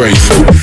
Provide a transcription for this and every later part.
faith.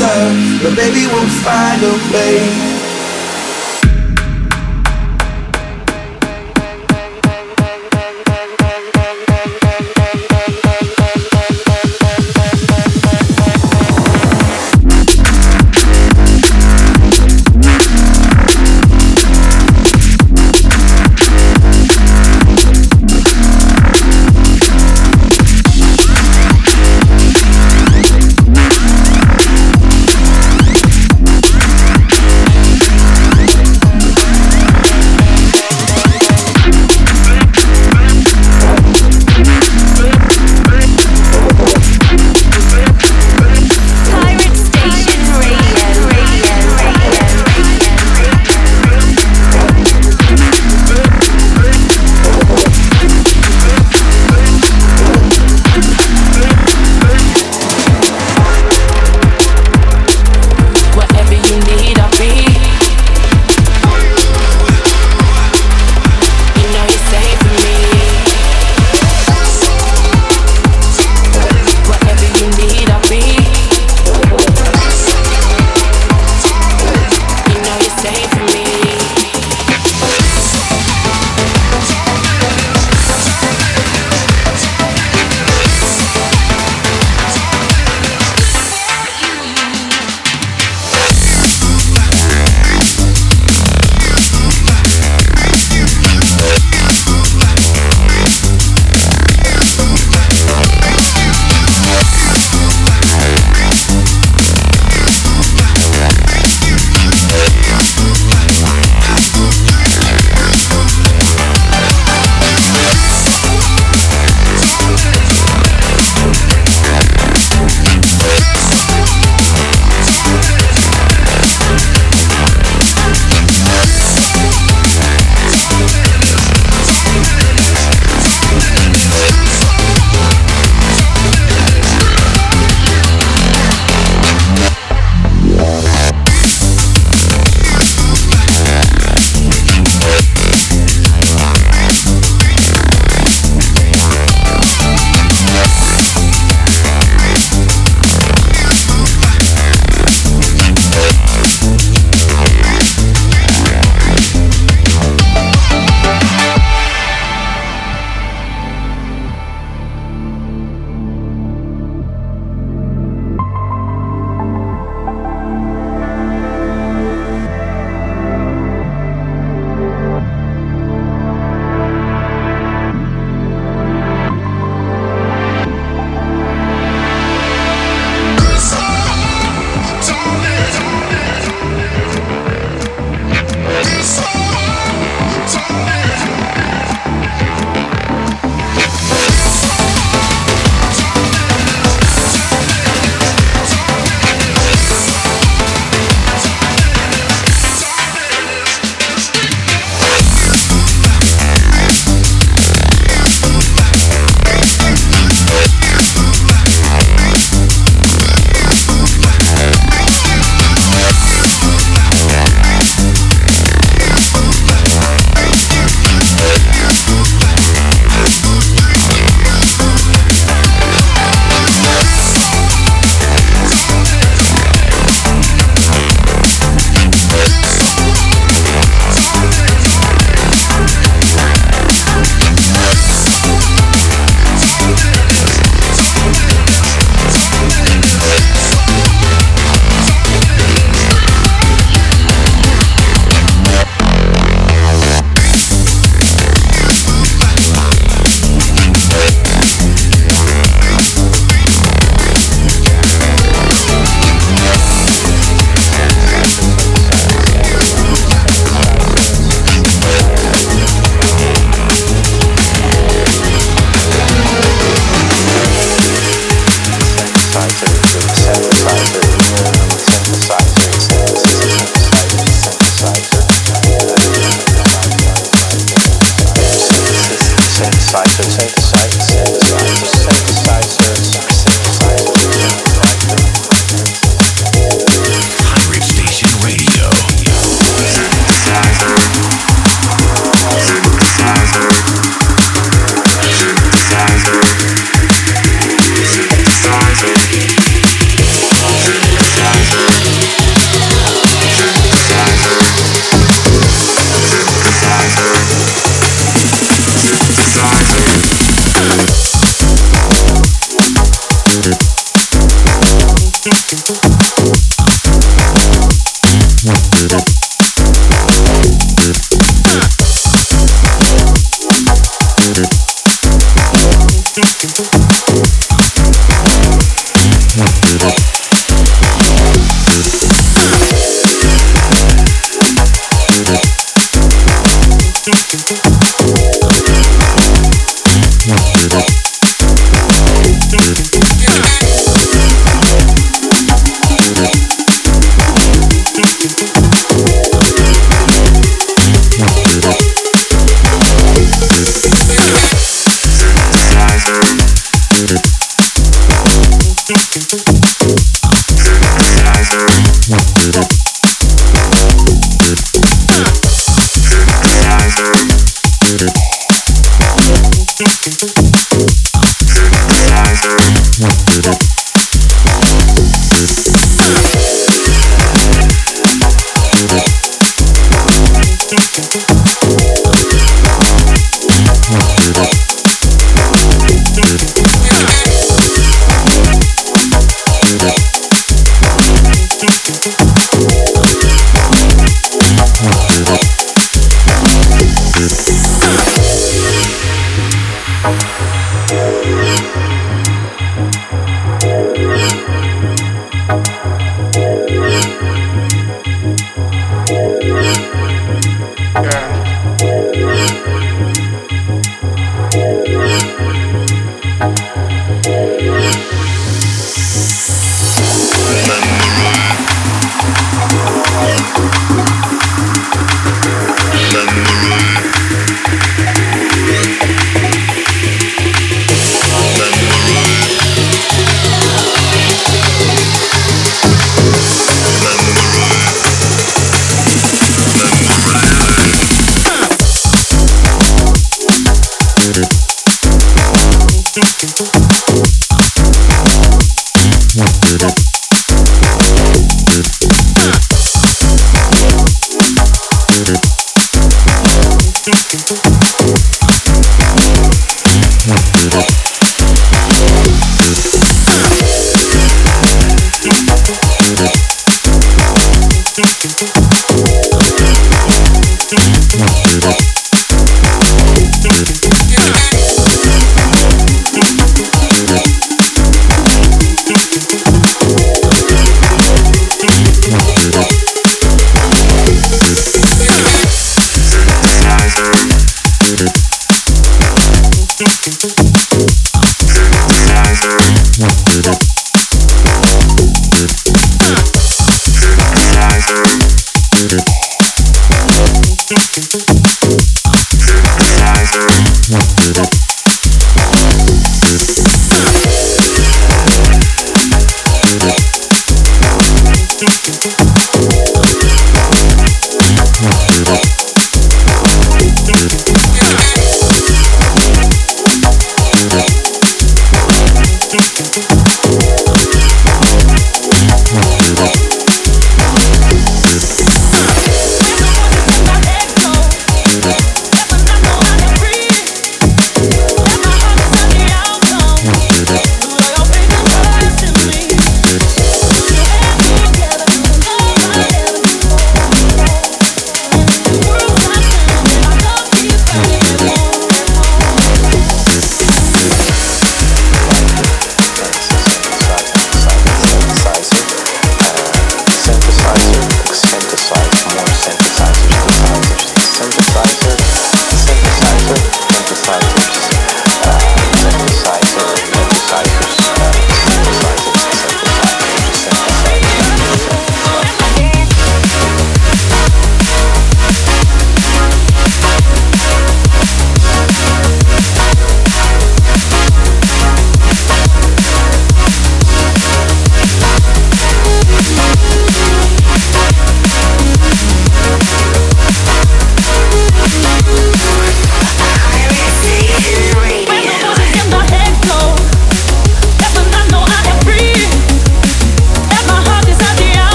Follows but baby, we'll find a way.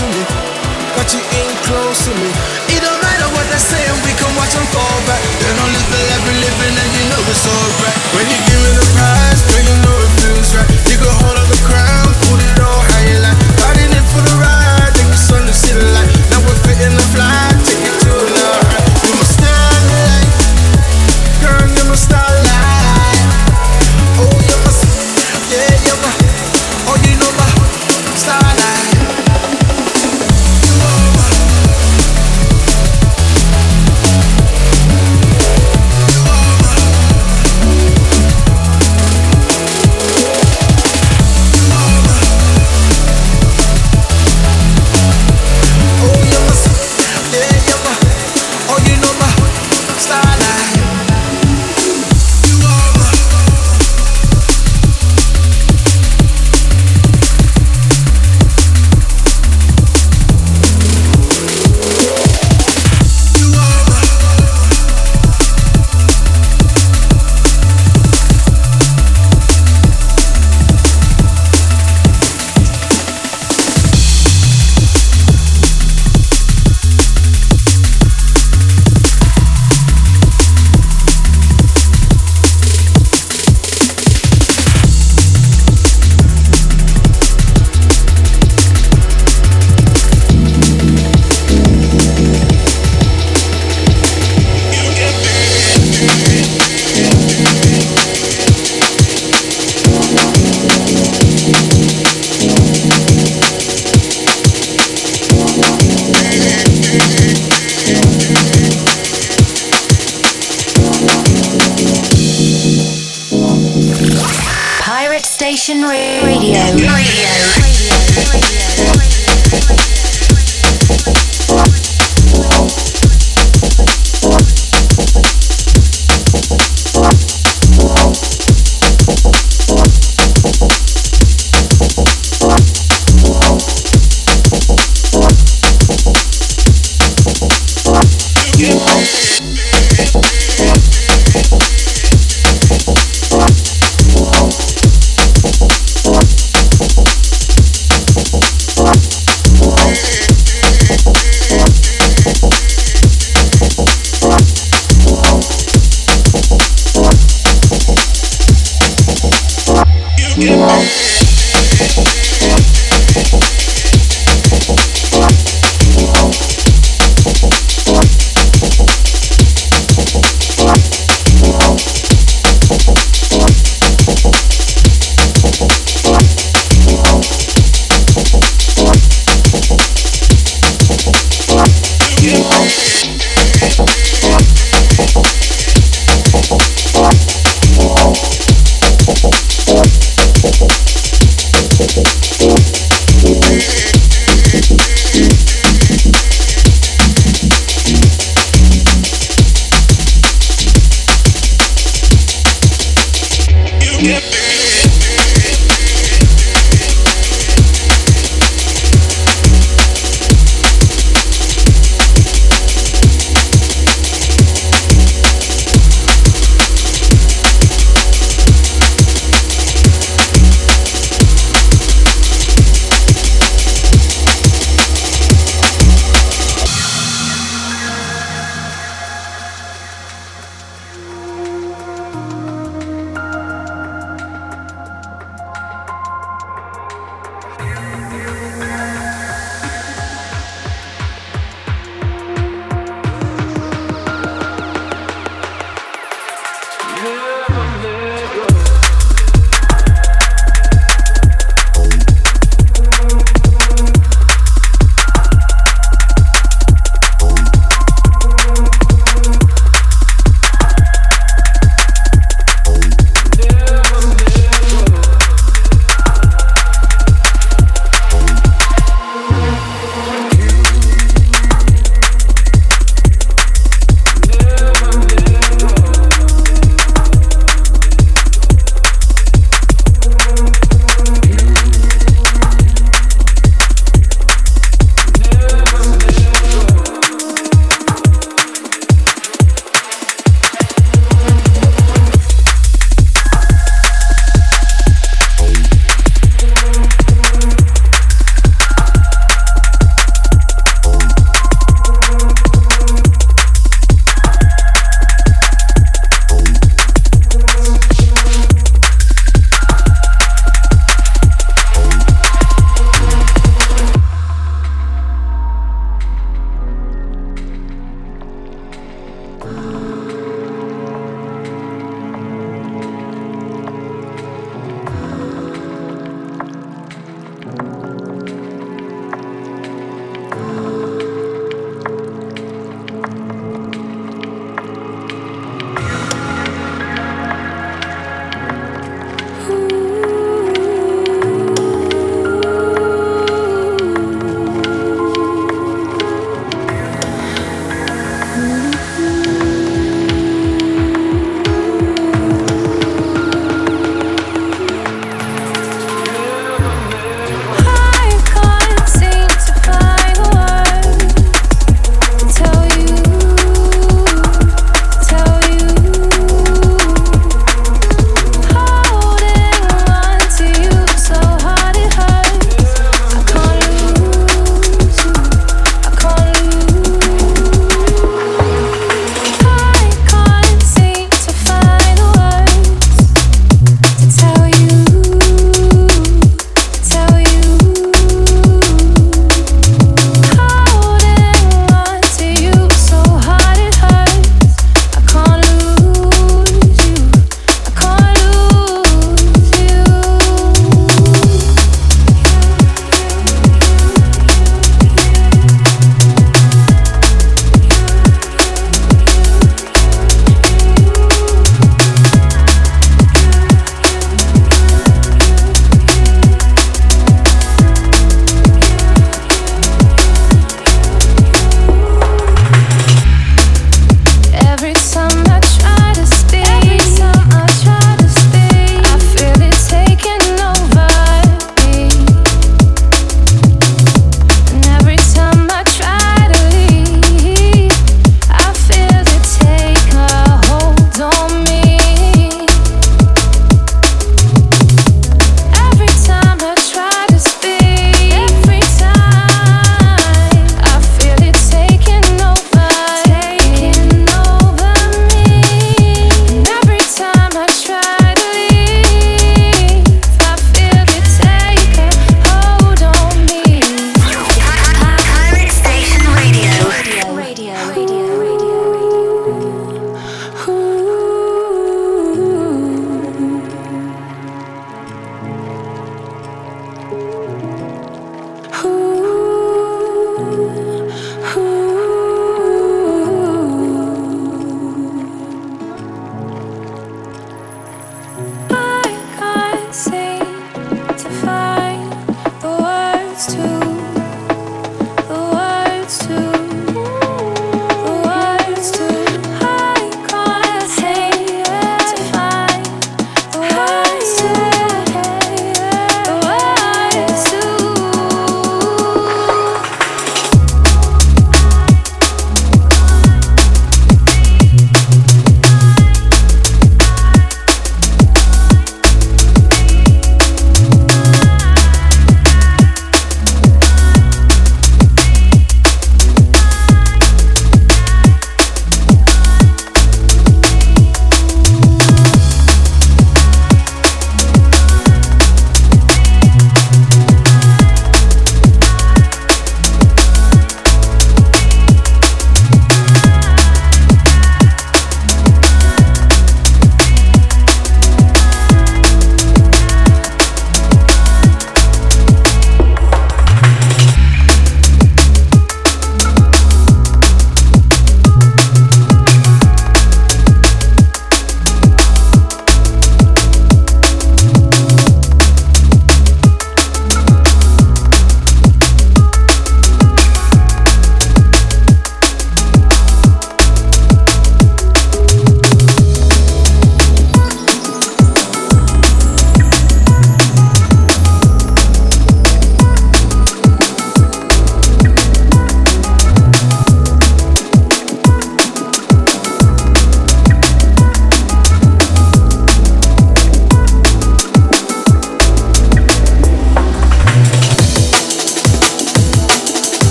to me, but you ain't close to me. It don't matter what they say, we can watch them fall back. They don't live the life we're living, and you know it's alright. When you give me the prize, girl, you know it feels right, you can hold up the crown, put it Station Radio. Radio. Radio. Radio.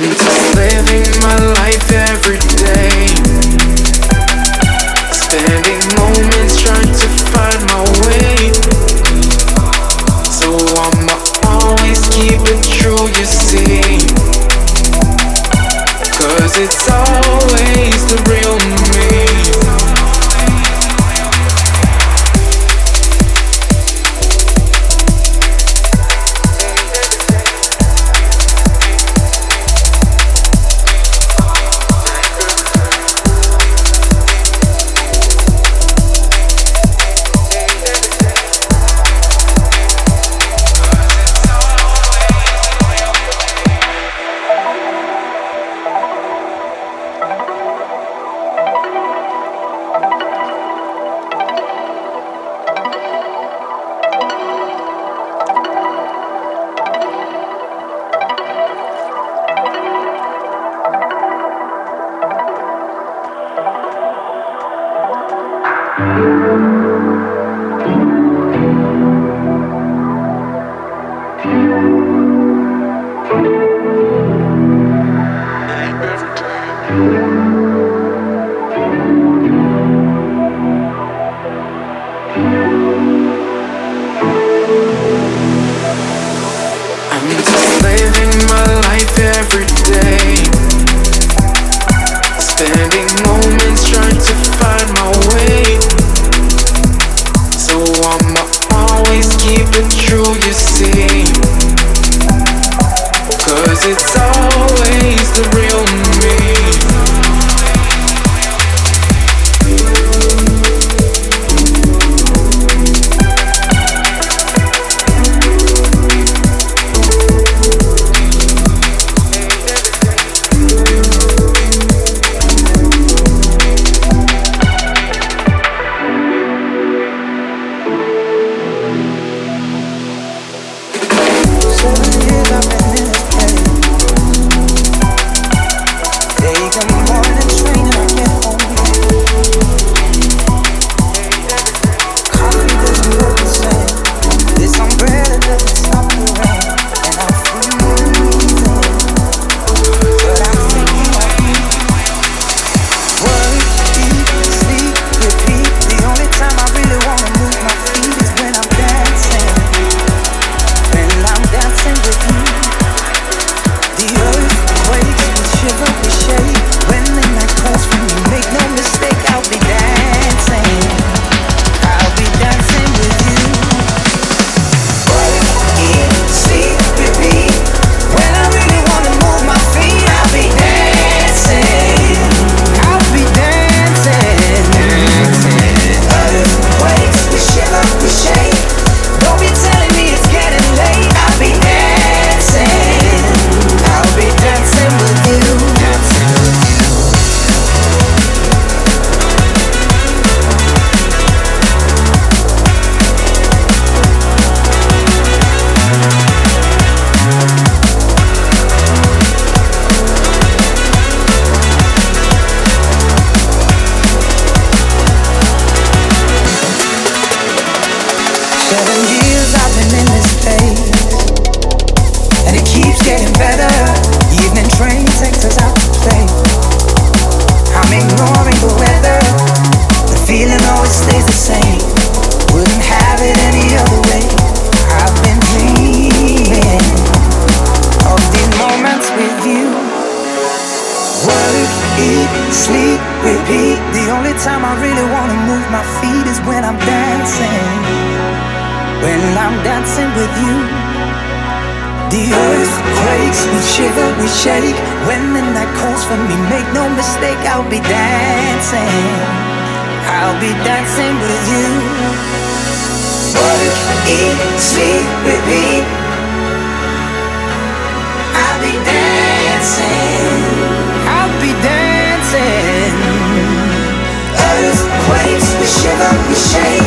I'm living my life every day. shake. When the night calls for me Make no mistake I'll be dancing. I'll be dancing with you. Work, eat, sleep, repeat I'll be dancing. I'll be dancing. Earthquakes, we shiver, we shake.